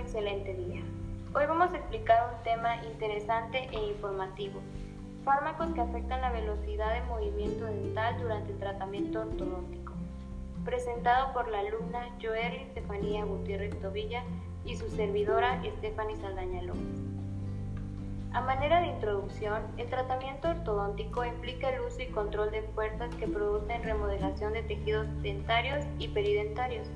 excelente día. Hoy vamos a explicar un tema interesante e informativo. Fármacos que afectan la velocidad de movimiento dental durante el tratamiento ortodóntico. Presentado por la alumna Joerly Estefanía Gutiérrez Tobilla y su servidora Stephanie Saldaña López. A manera de introducción, el tratamiento ortodóntico implica el uso y control de fuerzas que producen remodelación de tejidos dentarios y peridentarios.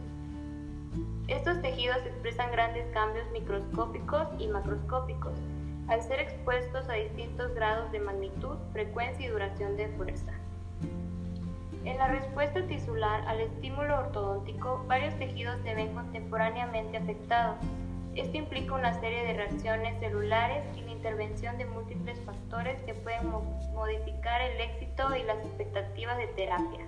Estos tejidos expresan grandes cambios microscópicos y macroscópicos, al ser expuestos a distintos grados de magnitud, frecuencia y duración de fuerza. En la respuesta tisular al estímulo ortodóntico, varios tejidos se ven contemporáneamente afectados. Esto implica una serie de reacciones celulares y la intervención de múltiples factores que pueden modificar el éxito y las expectativas de terapia.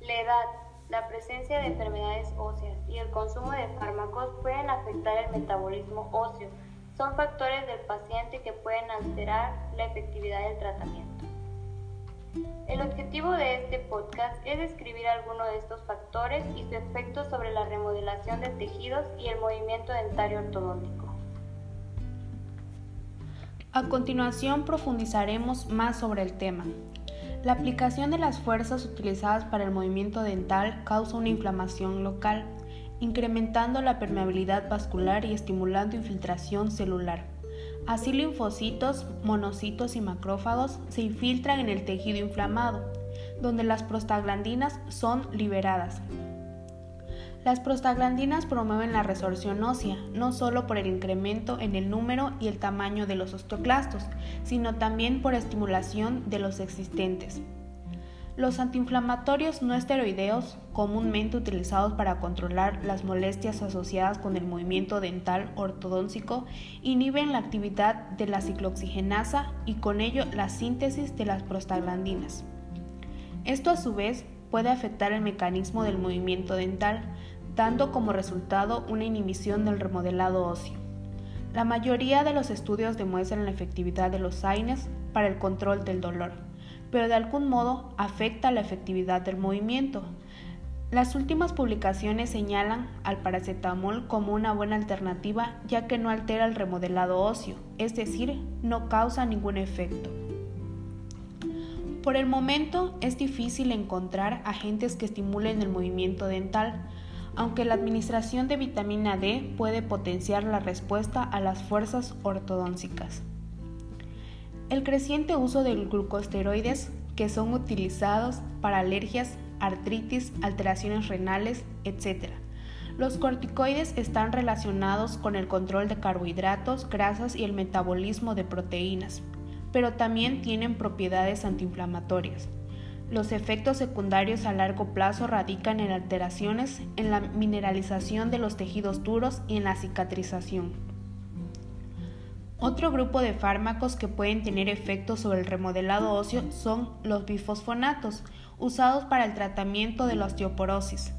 La edad, la presencia de enfermedades óseas y el consumo de fármacos pueden afectar el metabolismo óseo. Son factores del paciente que pueden alterar la efectividad del tratamiento. El objetivo de este podcast es describir algunos de estos factores y su efecto sobre la remodelación de tejidos y el movimiento dentario ortodóntico. A continuación profundizaremos más sobre el tema. La aplicación de las fuerzas utilizadas para el movimiento dental causa una inflamación local, incrementando la permeabilidad vascular y estimulando infiltración celular. Así linfocitos, monocitos y macrófagos se infiltran en el tejido inflamado, donde las prostaglandinas son liberadas. Las prostaglandinas promueven la resorción ósea, no solo por el incremento en el número y el tamaño de los osteoclastos, sino también por estimulación de los existentes. Los antiinflamatorios no esteroideos, comúnmente utilizados para controlar las molestias asociadas con el movimiento dental ortodóntico, inhiben la actividad de la ciclooxigenasa y con ello la síntesis de las prostaglandinas. Esto a su vez puede afectar el mecanismo del movimiento dental, dando como resultado una inhibición del remodelado óseo. La mayoría de los estudios demuestran la efectividad de los AINES para el control del dolor, pero de algún modo afecta la efectividad del movimiento. Las últimas publicaciones señalan al paracetamol como una buena alternativa ya que no altera el remodelado óseo, es decir, no causa ningún efecto. Por el momento es difícil encontrar agentes que estimulen el movimiento dental, aunque la administración de vitamina D puede potenciar la respuesta a las fuerzas ortodóncicas. El creciente uso de glucosteroides que son utilizados para alergias, artritis, alteraciones renales, etc. Los corticoides están relacionados con el control de carbohidratos, grasas y el metabolismo de proteínas, pero también tienen propiedades antiinflamatorias. Los efectos secundarios a largo plazo radican en alteraciones en la mineralización de los tejidos duros y en la cicatrización. Otro grupo de fármacos que pueden tener efectos sobre el remodelado óseo son los bifosfonatos, usados para el tratamiento de la osteoporosis.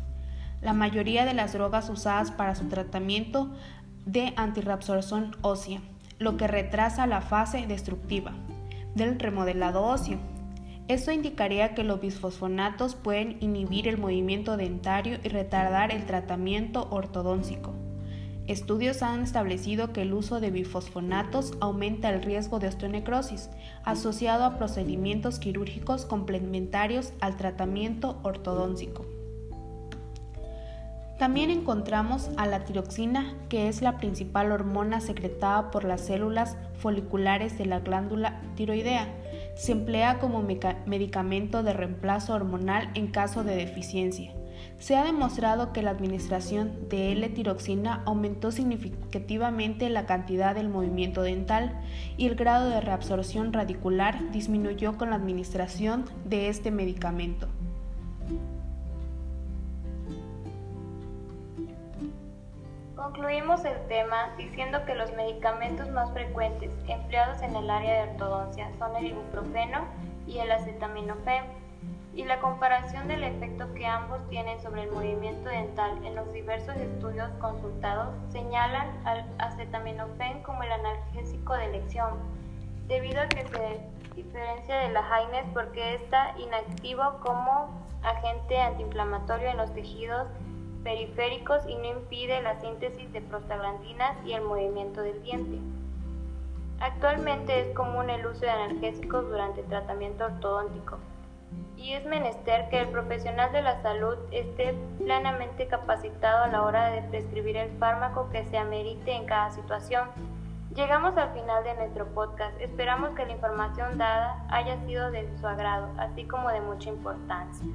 La mayoría de las drogas usadas para su tratamiento de antirreabsorción ósea, lo que retrasa la fase destructiva del remodelado óseo. Esto indicaría que los bisfosfonatos pueden inhibir el movimiento dentario y retardar el tratamiento ortodóntico. Estudios han establecido que el uso de bifosfonatos aumenta el riesgo de osteonecrosis, asociado a procedimientos quirúrgicos complementarios al tratamiento ortodóntico. También encontramos a la tiroxina, que es la principal hormona secretada por las células foliculares de la glándula tiroidea. Se emplea como medicamento de reemplazo hormonal en caso de deficiencia. Se ha demostrado que la administración de L-tiroxina aumentó significativamente la cantidad del movimiento dental y el grado de reabsorción radicular disminuyó con la administración de este medicamento. Concluimos el tema diciendo que los medicamentos más frecuentes empleados en el área de ortodoncia son el ibuprofeno y el acetaminofén, y la comparación del efecto que ambos tienen sobre el movimiento dental en los diversos estudios consultados señalan al acetaminofén como el analgésico de elección, debido a que se diferencia de la Haines porque está inactivo como agente antiinflamatorio en los tejidos periféricos y no impide la síntesis de prostaglandinas y el movimiento del diente. Actualmente es común el uso de analgésicos durante el tratamiento ortodóntico y es menester que el profesional de la salud esté plenamente capacitado a la hora de prescribir el fármaco que se amerite en cada situación. Llegamos al final de nuestro podcast. Esperamos que la información dada haya sido de su agrado, así como de mucha importancia.